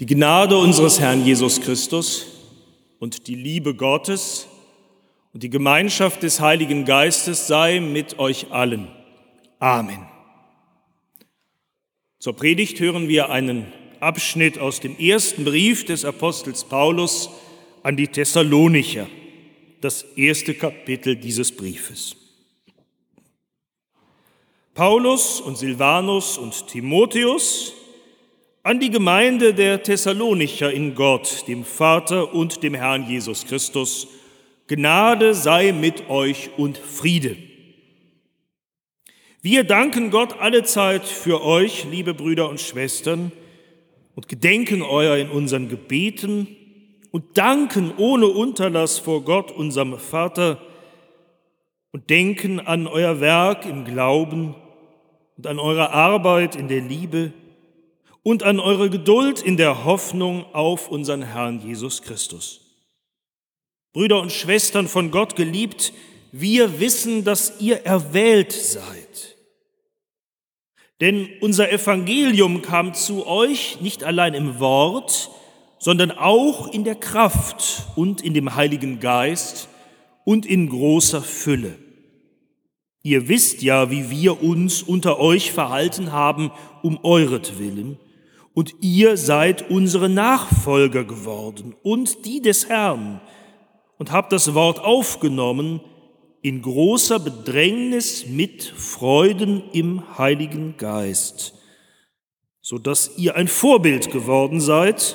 Die Gnade unseres Herrn Jesus Christus und die Liebe Gottes und die Gemeinschaft des Heiligen Geistes sei mit euch allen. Amen. Zur Predigt hören wir einen Abschnitt aus dem ersten Brief des Apostels Paulus an die Thessalonicher, das erste Kapitel dieses Briefes. Paulus und Silvanus und Timotheus, an die Gemeinde der Thessalonicher in Gott, dem Vater und dem Herrn Jesus Christus. Gnade sei mit euch und Friede. Wir danken Gott allezeit für euch, liebe Brüder und Schwestern, und gedenken euer in unseren Gebeten und danken ohne Unterlass vor Gott, unserem Vater, und denken an euer Werk im Glauben und an eure Arbeit in der Liebe, und an eure Geduld in der Hoffnung auf unseren Herrn Jesus Christus. Brüder und Schwestern von Gott geliebt, wir wissen, dass ihr erwählt seid. Denn unser Evangelium kam zu euch nicht allein im Wort, sondern auch in der Kraft und in dem Heiligen Geist und in großer Fülle. Ihr wisst ja, wie wir uns unter euch verhalten haben um euretwillen, und ihr seid unsere Nachfolger geworden und die des Herrn und habt das Wort aufgenommen in großer Bedrängnis mit Freuden im Heiligen Geist, so dass ihr ein Vorbild geworden seid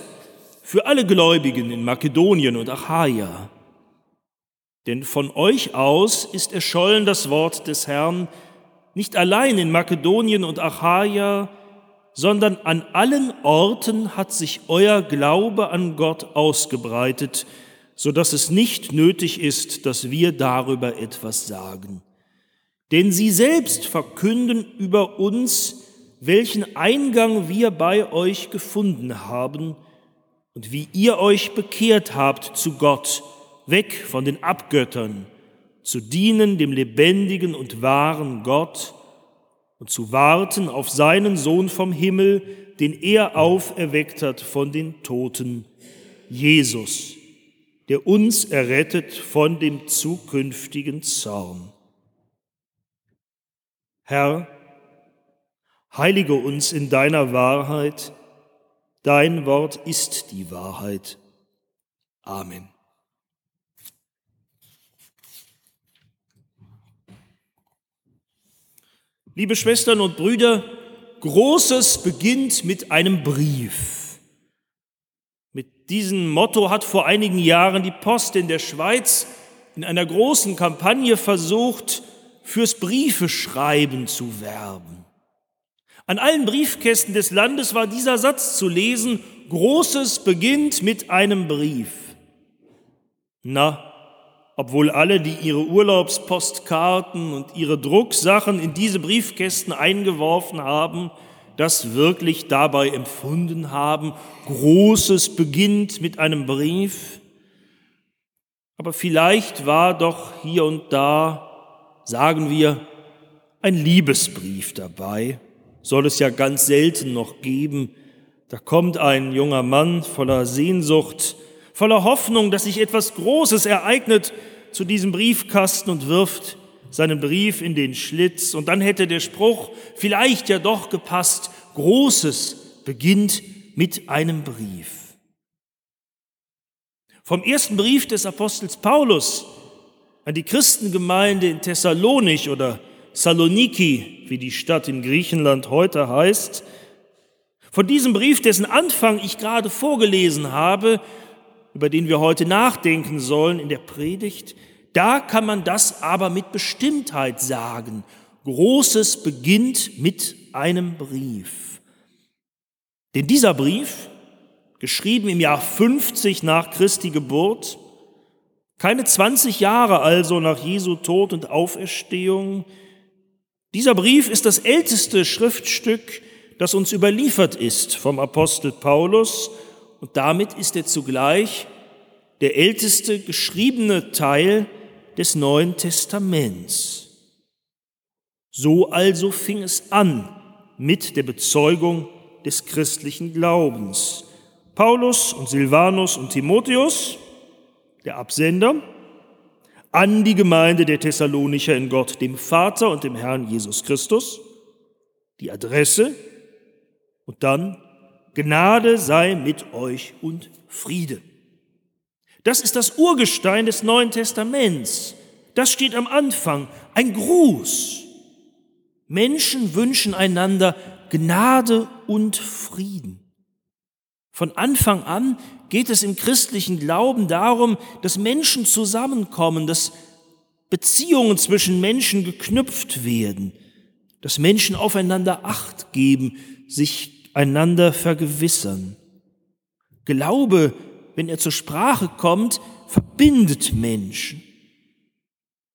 für alle Gläubigen in Makedonien und Achaia. Denn von euch aus ist erschollen das Wort des Herrn, nicht allein in Makedonien und Achaia, sondern an allen Orten hat sich euer Glaube an Gott ausgebreitet, so dass es nicht nötig ist, dass wir darüber etwas sagen. Denn sie selbst verkünden über uns, welchen Eingang wir bei euch gefunden haben und wie ihr euch bekehrt habt zu Gott, weg von den Abgöttern, zu dienen dem lebendigen und wahren Gott, und zu warten auf seinen Sohn vom Himmel, den er auferweckt hat von den Toten, Jesus, der uns errettet von dem zukünftigen Zorn. Herr, heilige uns in deiner Wahrheit, dein Wort ist die Wahrheit. Amen. Liebe Schwestern und Brüder, Großes beginnt mit einem Brief. Mit diesem Motto hat vor einigen Jahren die Post in der Schweiz in einer großen Kampagne versucht, fürs Briefeschreiben zu werben. An allen Briefkästen des Landes war dieser Satz zu lesen, Großes beginnt mit einem Brief. Na, obwohl alle, die ihre Urlaubspostkarten und ihre Drucksachen in diese Briefkästen eingeworfen haben, das wirklich dabei empfunden haben. Großes beginnt mit einem Brief. Aber vielleicht war doch hier und da, sagen wir, ein Liebesbrief dabei. Soll es ja ganz selten noch geben. Da kommt ein junger Mann voller Sehnsucht voller Hoffnung, dass sich etwas Großes ereignet, zu diesem Briefkasten und wirft seinen Brief in den Schlitz. Und dann hätte der Spruch vielleicht ja doch gepasst, Großes beginnt mit einem Brief. Vom ersten Brief des Apostels Paulus an die Christengemeinde in Thessalonich oder Saloniki, wie die Stadt in Griechenland heute heißt, von diesem Brief, dessen Anfang ich gerade vorgelesen habe, über den wir heute nachdenken sollen in der Predigt, da kann man das aber mit Bestimmtheit sagen. Großes beginnt mit einem Brief. Denn dieser Brief, geschrieben im Jahr 50 nach Christi Geburt, keine 20 Jahre also nach Jesu Tod und Auferstehung, dieser Brief ist das älteste Schriftstück, das uns überliefert ist vom Apostel Paulus und damit ist er zugleich der älteste geschriebene Teil des Neuen Testaments. So also fing es an mit der Bezeugung des christlichen Glaubens. Paulus und Silvanus und Timotheus, der Absender, an die Gemeinde der Thessalonicher in Gott, dem Vater und dem Herrn Jesus Christus, die Adresse und dann Gnade sei mit euch und Friede. Das ist das Urgestein des Neuen Testaments. Das steht am Anfang, ein Gruß. Menschen wünschen einander Gnade und Frieden. Von Anfang an geht es im christlichen Glauben darum, dass Menschen zusammenkommen, dass Beziehungen zwischen Menschen geknüpft werden, dass Menschen aufeinander Acht geben, sich einander vergewissern. Glaube, wenn er zur Sprache kommt, verbindet Menschen.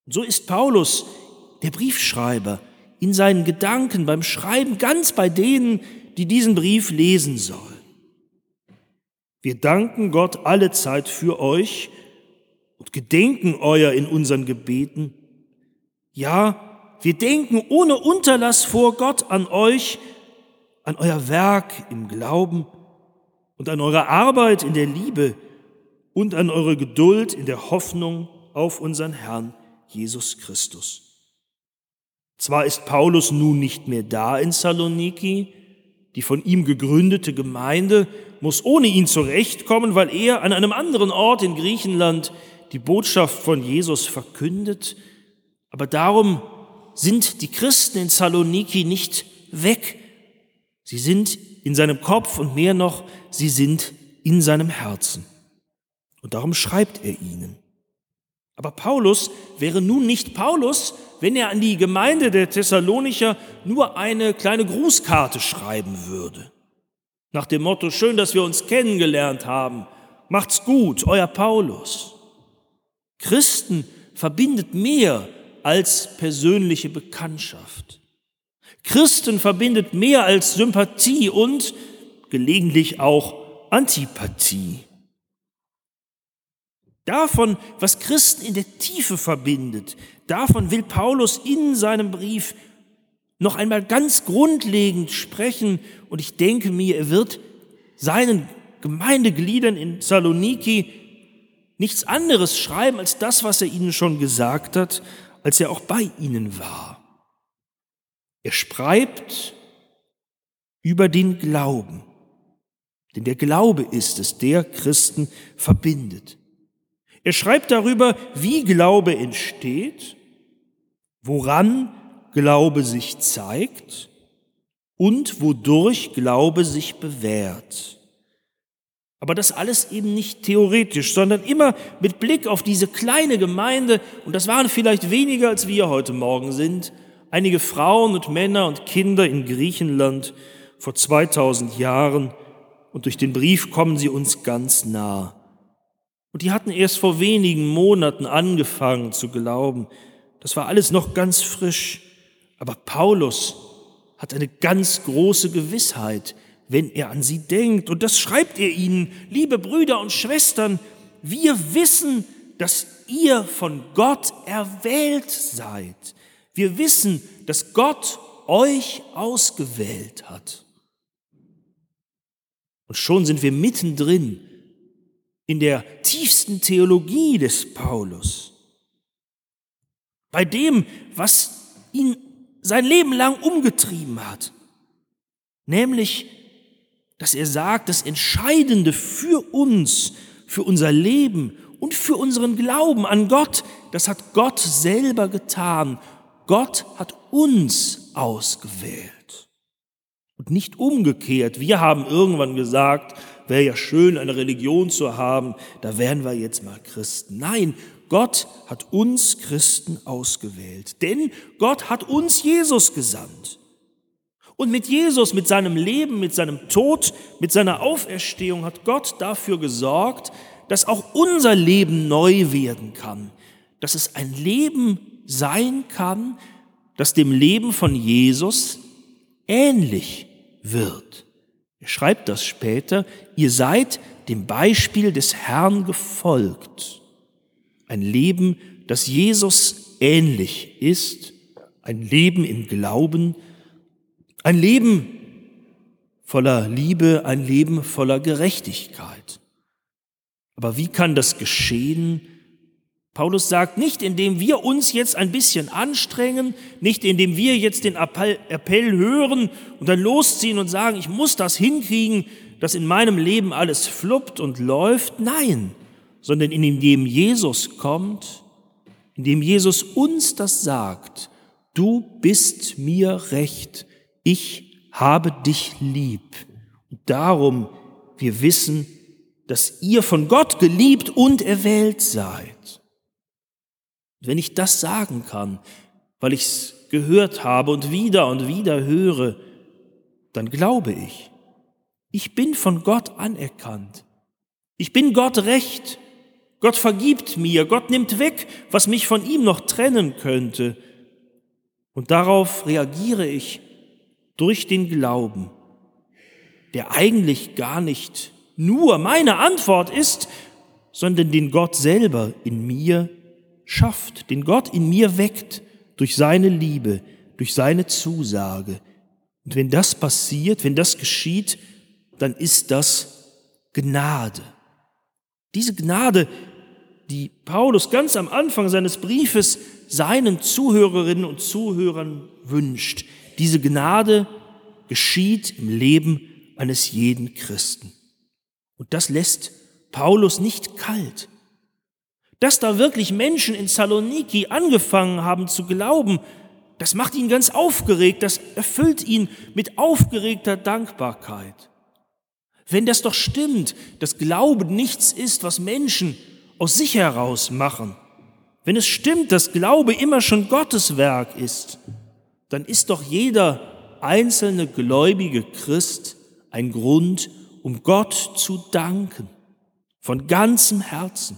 so ist Paulus, der Briefschreiber, in seinen Gedanken beim Schreiben ganz bei denen, die diesen Brief lesen sollen. Wir danken Gott alle Zeit für euch und gedenken euer in unseren Gebeten. Ja, wir denken ohne Unterlass vor Gott an euch, an euer Werk im Glauben und an eure Arbeit in der Liebe und an eure Geduld in der Hoffnung auf unseren Herrn Jesus Christus. Zwar ist Paulus nun nicht mehr da in Saloniki, die von ihm gegründete Gemeinde muss ohne ihn zurechtkommen, weil er an einem anderen Ort in Griechenland die Botschaft von Jesus verkündet. Aber darum sind die Christen in Saloniki nicht weg. Sie sind in seinem Kopf und mehr noch, sie sind in seinem Herzen. Und darum schreibt er ihnen. Aber Paulus wäre nun nicht Paulus, wenn er an die Gemeinde der Thessalonicher nur eine kleine Grußkarte schreiben würde. Nach dem Motto, schön, dass wir uns kennengelernt haben, macht's gut, euer Paulus. Christen verbindet mehr als persönliche Bekanntschaft. Christen verbindet mehr als Sympathie und gelegentlich auch Antipathie. Davon, was Christen in der Tiefe verbindet, davon will Paulus in seinem Brief noch einmal ganz grundlegend sprechen und ich denke mir, er wird seinen Gemeindegliedern in Saloniki nichts anderes schreiben als das, was er ihnen schon gesagt hat, als er auch bei ihnen war. Er schreibt über den Glauben, denn der Glaube ist es, der Christen verbindet. Er schreibt darüber, wie Glaube entsteht, woran Glaube sich zeigt und wodurch Glaube sich bewährt. Aber das alles eben nicht theoretisch, sondern immer mit Blick auf diese kleine Gemeinde, und das waren vielleicht weniger, als wir heute Morgen sind, einige Frauen und Männer und Kinder in Griechenland vor 2000 Jahren, und durch den Brief kommen sie uns ganz nah. Und die hatten erst vor wenigen Monaten angefangen zu glauben. Das war alles noch ganz frisch. Aber Paulus hat eine ganz große Gewissheit, wenn er an sie denkt. Und das schreibt er ihnen, liebe Brüder und Schwestern, wir wissen, dass ihr von Gott erwählt seid. Wir wissen, dass Gott euch ausgewählt hat. Und schon sind wir mittendrin in der tiefsten Theologie des Paulus. Bei dem, was ihn sein Leben lang umgetrieben hat. Nämlich, dass er sagt, das Entscheidende für uns, für unser Leben und für unseren Glauben an Gott, das hat Gott selber getan. Gott hat uns ausgewählt. Und nicht umgekehrt. Wir haben irgendwann gesagt, wäre ja schön, eine Religion zu haben, da wären wir jetzt mal Christen. Nein, Gott hat uns Christen ausgewählt, denn Gott hat uns Jesus gesandt. Und mit Jesus, mit seinem Leben, mit seinem Tod, mit seiner Auferstehung hat Gott dafür gesorgt, dass auch unser Leben neu werden kann, dass es ein Leben sein kann, das dem Leben von Jesus ähnlich wird. Er schreibt das später, ihr seid dem Beispiel des Herrn gefolgt. Ein Leben, das Jesus ähnlich ist, ein Leben im Glauben, ein Leben, voller Liebe, ein Leben voller Gerechtigkeit. Aber wie kann das geschehen? Paulus sagt nicht, indem wir uns jetzt ein bisschen anstrengen, nicht indem wir jetzt den Appell, Appell hören und dann losziehen und sagen, ich muss das hinkriegen, dass in meinem Leben alles fluppt und läuft. Nein, sondern indem Jesus kommt, indem Jesus uns das sagt, du bist mir recht, ich habe dich lieb. Und darum wir wissen, dass ihr von Gott geliebt und erwählt seid. Wenn ich das sagen kann, weil ich es gehört habe und wieder und wieder höre, dann glaube ich, ich bin von Gott anerkannt. Ich bin Gott recht. Gott vergibt mir. Gott nimmt weg, was mich von ihm noch trennen könnte. Und darauf reagiere ich durch den Glauben, der eigentlich gar nicht nur meine Antwort ist, sondern den Gott selber in mir schafft, den Gott in mir weckt durch seine Liebe, durch seine Zusage. Und wenn das passiert, wenn das geschieht, dann ist das Gnade. Diese Gnade, die Paulus ganz am Anfang seines Briefes seinen Zuhörerinnen und Zuhörern wünscht, diese Gnade geschieht im Leben eines jeden Christen. Und das lässt Paulus nicht kalt. Dass da wirklich Menschen in Saloniki angefangen haben zu glauben, das macht ihn ganz aufgeregt, das erfüllt ihn mit aufgeregter Dankbarkeit. Wenn das doch stimmt, dass Glauben nichts ist, was Menschen aus sich heraus machen, wenn es stimmt, dass Glaube immer schon Gottes Werk ist, dann ist doch jeder einzelne gläubige Christ ein Grund, um Gott zu danken, von ganzem Herzen.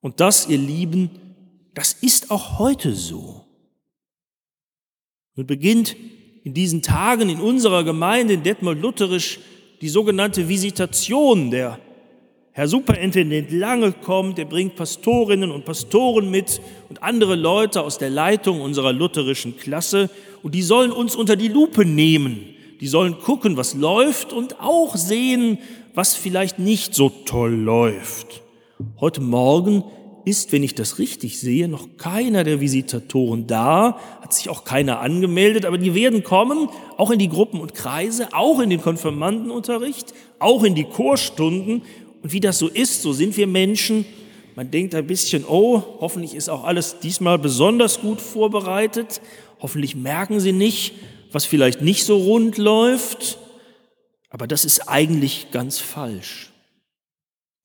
Und das, ihr Lieben, das ist auch heute so. Nun beginnt in diesen Tagen in unserer Gemeinde in Detmold Lutherisch die sogenannte Visitation. Der Herr Superintendent Lange kommt, er bringt Pastorinnen und Pastoren mit und andere Leute aus der Leitung unserer lutherischen Klasse und die sollen uns unter die Lupe nehmen die sollen gucken, was läuft und auch sehen, was vielleicht nicht so toll läuft. Heute Morgen ist, wenn ich das richtig sehe, noch keiner der Visitatoren da, hat sich auch keiner angemeldet, aber die werden kommen, auch in die Gruppen und Kreise, auch in den Konfirmandenunterricht, auch in die Chorstunden. Und wie das so ist, so sind wir Menschen. Man denkt ein bisschen, oh, hoffentlich ist auch alles diesmal besonders gut vorbereitet. Hoffentlich merken sie nicht, was vielleicht nicht so rund läuft, aber das ist eigentlich ganz falsch.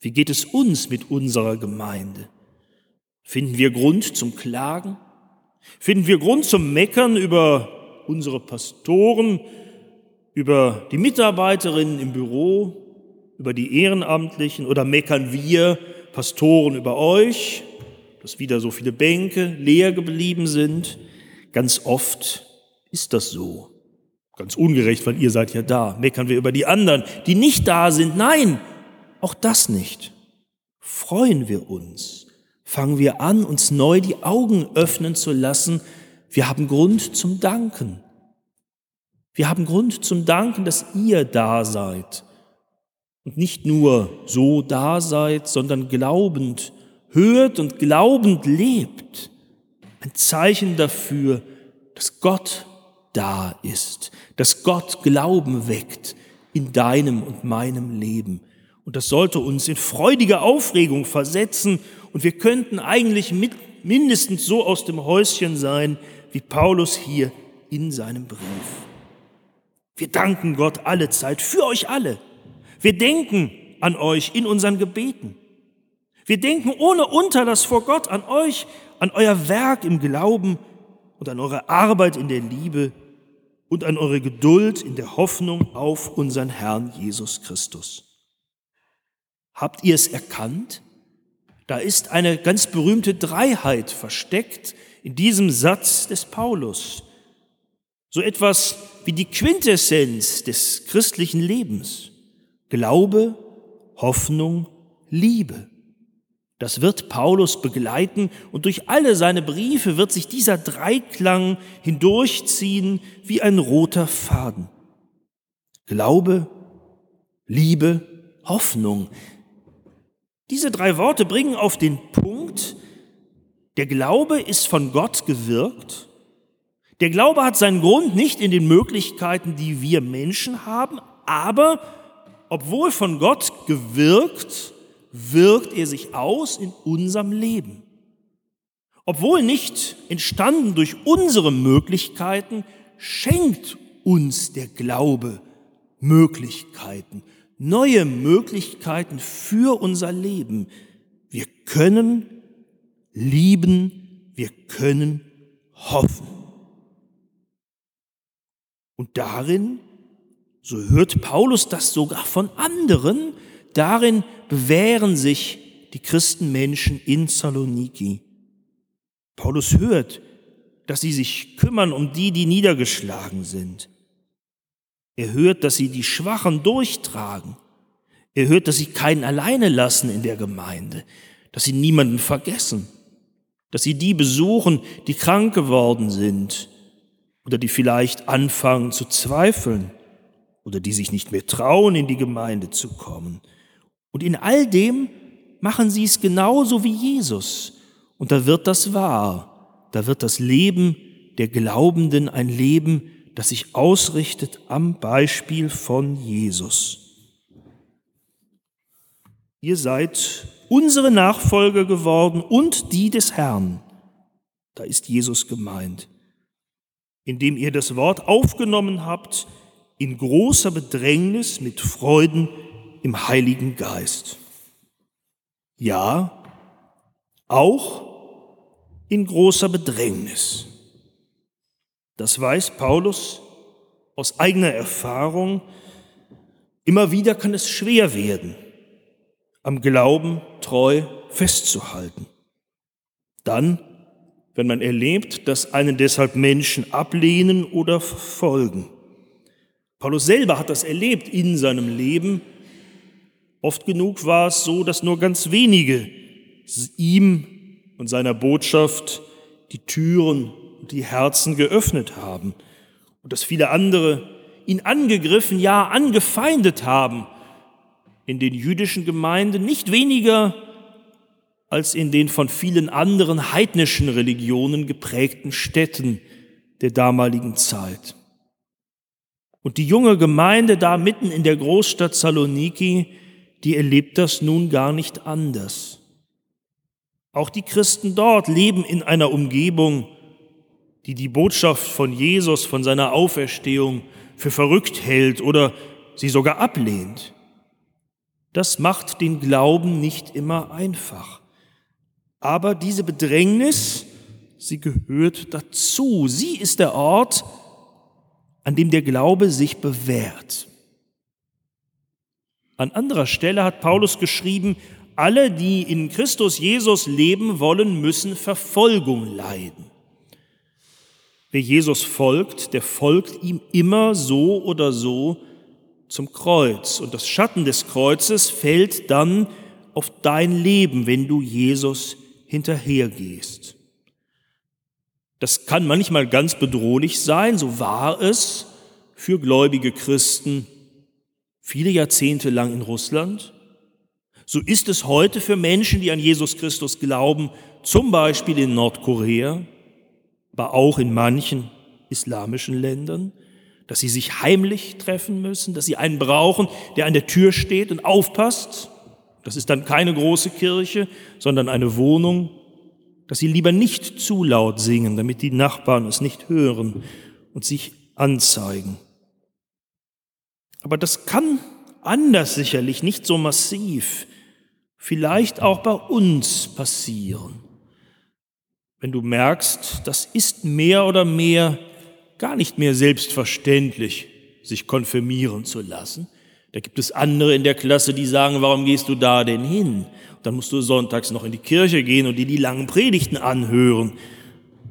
Wie geht es uns mit unserer Gemeinde? Finden wir Grund zum Klagen? Finden wir Grund zum Meckern über unsere Pastoren, über die Mitarbeiterinnen im Büro, über die Ehrenamtlichen oder meckern wir Pastoren über euch, dass wieder so viele Bänke leer geblieben sind? Ganz oft ist das so. Ganz ungerecht, weil ihr seid ja da. Meckern wir über die anderen, die nicht da sind. Nein, auch das nicht. Freuen wir uns. Fangen wir an, uns neu die Augen öffnen zu lassen. Wir haben Grund zum Danken. Wir haben Grund zum Danken, dass ihr da seid. Und nicht nur so da seid, sondern glaubend hört und glaubend lebt. Ein Zeichen dafür, dass Gott da ist, dass Gott Glauben weckt in deinem und meinem Leben. Und das sollte uns in freudige Aufregung versetzen und wir könnten eigentlich mit, mindestens so aus dem Häuschen sein, wie Paulus hier in seinem Brief. Wir danken Gott alle Zeit für euch alle. Wir denken an euch in unseren Gebeten. Wir denken ohne Unterlass vor Gott an euch, an euer Werk im Glauben und an eure Arbeit in der Liebe und an eure Geduld in der Hoffnung auf unseren Herrn Jesus Christus. Habt ihr es erkannt? Da ist eine ganz berühmte Dreiheit versteckt in diesem Satz des Paulus. So etwas wie die Quintessenz des christlichen Lebens. Glaube, Hoffnung, Liebe. Das wird Paulus begleiten und durch alle seine Briefe wird sich dieser Dreiklang hindurchziehen wie ein roter Faden. Glaube, Liebe, Hoffnung. Diese drei Worte bringen auf den Punkt, der Glaube ist von Gott gewirkt. Der Glaube hat seinen Grund nicht in den Möglichkeiten, die wir Menschen haben, aber obwohl von Gott gewirkt, wirkt er sich aus in unserem Leben. Obwohl nicht entstanden durch unsere Möglichkeiten, schenkt uns der Glaube Möglichkeiten, neue Möglichkeiten für unser Leben. Wir können lieben, wir können hoffen. Und darin, so hört Paulus das sogar von anderen, darin bewähren sich die Christenmenschen in Saloniki. Paulus hört, dass sie sich kümmern um die, die niedergeschlagen sind. Er hört, dass sie die Schwachen durchtragen. Er hört, dass sie keinen alleine lassen in der Gemeinde, dass sie niemanden vergessen, dass sie die besuchen, die krank geworden sind oder die vielleicht anfangen zu zweifeln oder die sich nicht mehr trauen, in die Gemeinde zu kommen. Und in all dem machen sie es genauso wie Jesus. Und da wird das wahr. Da wird das Leben der Glaubenden ein Leben, das sich ausrichtet am Beispiel von Jesus. Ihr seid unsere Nachfolger geworden und die des Herrn. Da ist Jesus gemeint, indem ihr das Wort aufgenommen habt in großer Bedrängnis mit Freuden im Heiligen Geist. Ja, auch in großer Bedrängnis. Das weiß Paulus aus eigener Erfahrung. Immer wieder kann es schwer werden, am Glauben treu festzuhalten. Dann, wenn man erlebt, dass einen deshalb Menschen ablehnen oder verfolgen. Paulus selber hat das erlebt in seinem Leben. Oft genug war es so, dass nur ganz wenige ihm und seiner Botschaft die Türen die Herzen geöffnet haben und dass viele andere ihn angegriffen, ja angefeindet haben, in den jüdischen Gemeinden nicht weniger als in den von vielen anderen heidnischen Religionen geprägten Städten der damaligen Zeit. Und die junge Gemeinde da mitten in der Großstadt Saloniki, die erlebt das nun gar nicht anders. Auch die Christen dort leben in einer Umgebung, die die Botschaft von Jesus, von seiner Auferstehung für verrückt hält oder sie sogar ablehnt. Das macht den Glauben nicht immer einfach. Aber diese Bedrängnis, sie gehört dazu. Sie ist der Ort, an dem der Glaube sich bewährt. An anderer Stelle hat Paulus geschrieben, alle, die in Christus Jesus leben wollen, müssen Verfolgung leiden. Wer Jesus folgt, der folgt ihm immer so oder so zum Kreuz. Und das Schatten des Kreuzes fällt dann auf dein Leben, wenn du Jesus hinterhergehst. Das kann manchmal ganz bedrohlich sein, so war es für gläubige Christen viele Jahrzehnte lang in Russland. So ist es heute für Menschen, die an Jesus Christus glauben, zum Beispiel in Nordkorea aber auch in manchen islamischen Ländern, dass sie sich heimlich treffen müssen, dass sie einen brauchen, der an der Tür steht und aufpasst. Das ist dann keine große Kirche, sondern eine Wohnung, dass sie lieber nicht zu laut singen, damit die Nachbarn es nicht hören und sich anzeigen. Aber das kann anders sicherlich, nicht so massiv, vielleicht auch bei uns passieren wenn du merkst, das ist mehr oder mehr gar nicht mehr selbstverständlich, sich konfirmieren zu lassen. Da gibt es andere in der Klasse, die sagen, warum gehst du da denn hin? dann musst du sonntags noch in die Kirche gehen und dir die langen Predigten anhören.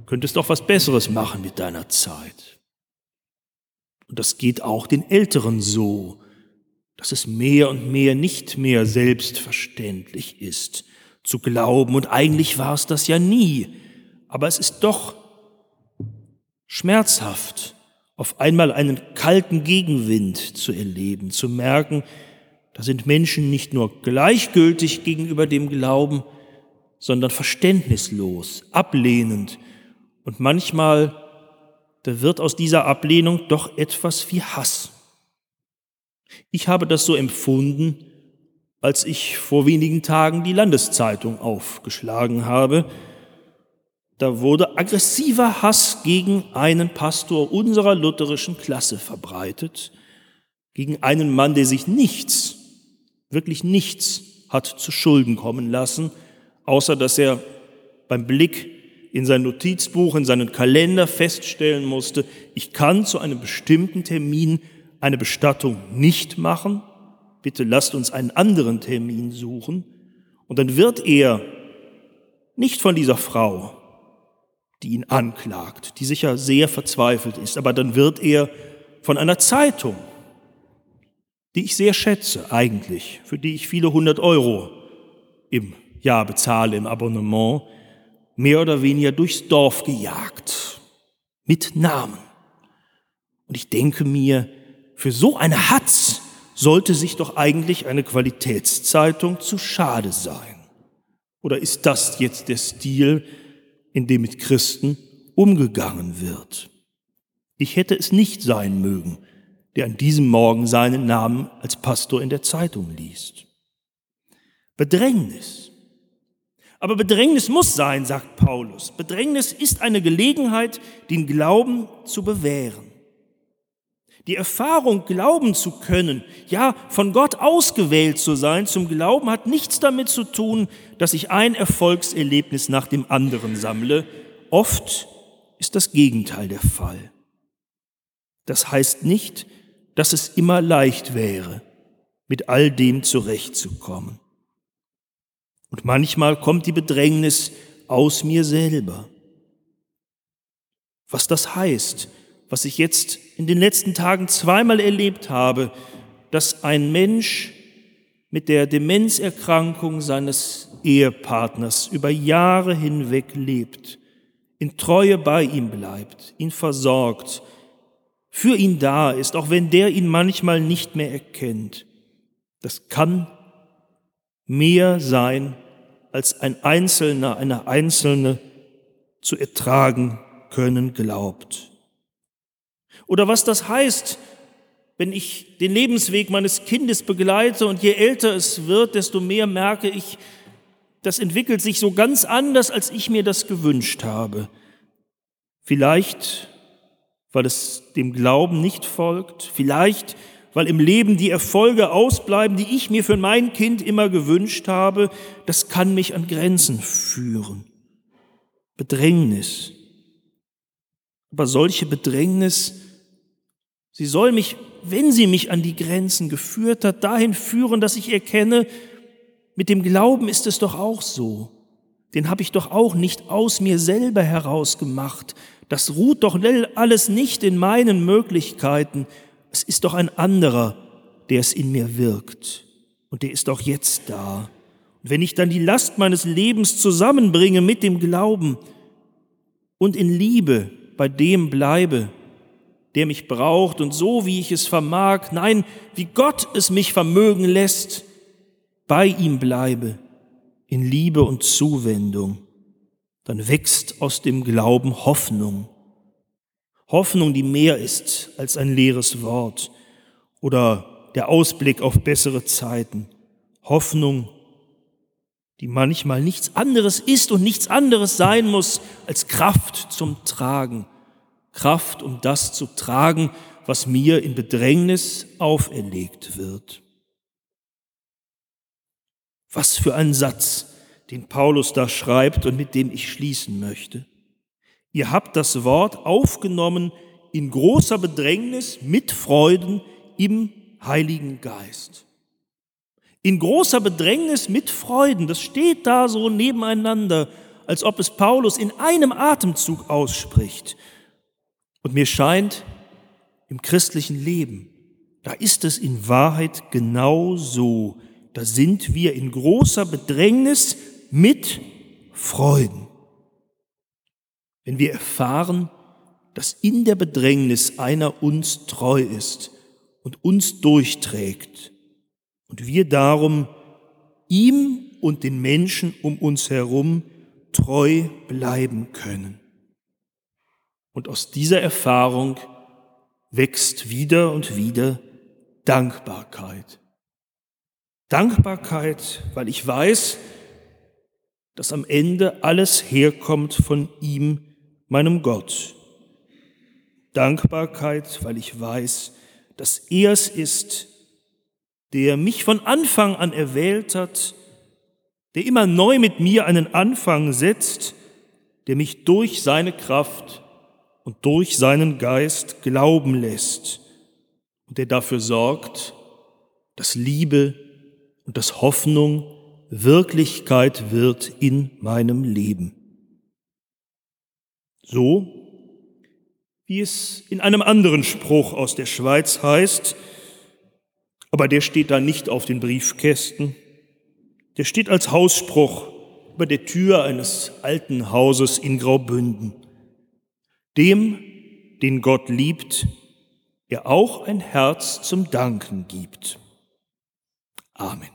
Du könntest doch was Besseres machen mit deiner Zeit. Und das geht auch den Älteren so, dass es mehr und mehr nicht mehr selbstverständlich ist, zu glauben. Und eigentlich war es das ja nie aber es ist doch schmerzhaft, auf einmal einen kalten Gegenwind zu erleben, zu merken, da sind Menschen nicht nur gleichgültig gegenüber dem Glauben, sondern verständnislos, ablehnend. Und manchmal, da wird aus dieser Ablehnung doch etwas wie Hass. Ich habe das so empfunden, als ich vor wenigen Tagen die Landeszeitung aufgeschlagen habe. Da wurde aggressiver Hass gegen einen Pastor unserer lutherischen Klasse verbreitet, gegen einen Mann, der sich nichts, wirklich nichts hat zu Schulden kommen lassen, außer dass er beim Blick in sein Notizbuch, in seinen Kalender feststellen musste, ich kann zu einem bestimmten Termin eine Bestattung nicht machen, bitte lasst uns einen anderen Termin suchen. Und dann wird er nicht von dieser Frau, die ihn anklagt, die sicher sehr verzweifelt ist, aber dann wird er von einer Zeitung, die ich sehr schätze eigentlich, für die ich viele hundert Euro im Jahr bezahle im Abonnement, mehr oder weniger durchs Dorf gejagt, mit Namen. Und ich denke mir, für so eine Hatz sollte sich doch eigentlich eine Qualitätszeitung zu schade sein. Oder ist das jetzt der Stil, in dem mit Christen umgegangen wird? Ich hätte es nicht sein mögen, der an diesem Morgen seinen Namen als Pastor in der Zeitung liest. Bedrängnis. Aber Bedrängnis muss sein, sagt Paulus. Bedrängnis ist eine Gelegenheit, den Glauben zu bewähren. Die Erfahrung, glauben zu können, ja, von Gott ausgewählt zu sein zum Glauben, hat nichts damit zu tun, dass ich ein Erfolgserlebnis nach dem anderen sammle. Oft ist das Gegenteil der Fall. Das heißt nicht, dass es immer leicht wäre, mit all dem zurechtzukommen. Und manchmal kommt die Bedrängnis aus mir selber. Was das heißt, was ich jetzt in den letzten Tagen zweimal erlebt habe, dass ein Mensch mit der Demenzerkrankung seines Ehepartners über Jahre hinweg lebt, in Treue bei ihm bleibt, ihn versorgt, für ihn da ist, auch wenn der ihn manchmal nicht mehr erkennt. Das kann mehr sein, als ein Einzelner, eine Einzelne zu ertragen können glaubt. Oder was das heißt, wenn ich den Lebensweg meines Kindes begleite und je älter es wird, desto mehr merke ich, das entwickelt sich so ganz anders, als ich mir das gewünscht habe. Vielleicht, weil es dem Glauben nicht folgt, vielleicht, weil im Leben die Erfolge ausbleiben, die ich mir für mein Kind immer gewünscht habe, das kann mich an Grenzen führen. Bedrängnis. Aber solche Bedrängnis Sie soll mich, wenn sie mich an die Grenzen geführt hat, dahin führen, dass ich erkenne, mit dem Glauben ist es doch auch so. Den habe ich doch auch nicht aus mir selber herausgemacht. Das ruht doch alles nicht in meinen Möglichkeiten. Es ist doch ein anderer, der es in mir wirkt. Und der ist auch jetzt da. Und wenn ich dann die Last meines Lebens zusammenbringe mit dem Glauben und in Liebe bei dem bleibe, der mich braucht und so, wie ich es vermag, nein, wie Gott es mich vermögen lässt, bei ihm bleibe, in Liebe und Zuwendung, dann wächst aus dem Glauben Hoffnung. Hoffnung, die mehr ist als ein leeres Wort oder der Ausblick auf bessere Zeiten. Hoffnung, die manchmal nichts anderes ist und nichts anderes sein muss als Kraft zum Tragen Kraft, um das zu tragen, was mir in Bedrängnis auferlegt wird. Was für ein Satz, den Paulus da schreibt und mit dem ich schließen möchte. Ihr habt das Wort aufgenommen in großer Bedrängnis mit Freuden im Heiligen Geist. In großer Bedrängnis mit Freuden, das steht da so nebeneinander, als ob es Paulus in einem Atemzug ausspricht. Und mir scheint, im christlichen Leben, da ist es in Wahrheit genau so. Da sind wir in großer Bedrängnis mit Freuden. Wenn wir erfahren, dass in der Bedrängnis einer uns treu ist und uns durchträgt und wir darum ihm und den Menschen um uns herum treu bleiben können. Und aus dieser Erfahrung wächst wieder und wieder Dankbarkeit. Dankbarkeit, weil ich weiß, dass am Ende alles herkommt von ihm, meinem Gott. Dankbarkeit, weil ich weiß, dass er es ist, der mich von Anfang an erwählt hat, der immer neu mit mir einen Anfang setzt, der mich durch seine Kraft und durch seinen Geist glauben lässt und der dafür sorgt, dass Liebe und dass Hoffnung Wirklichkeit wird in meinem Leben. So wie es in einem anderen Spruch aus der Schweiz heißt, aber der steht da nicht auf den Briefkästen, der steht als Hausspruch über der Tür eines alten Hauses in Graubünden. Dem, den Gott liebt, er auch ein Herz zum Danken gibt. Amen.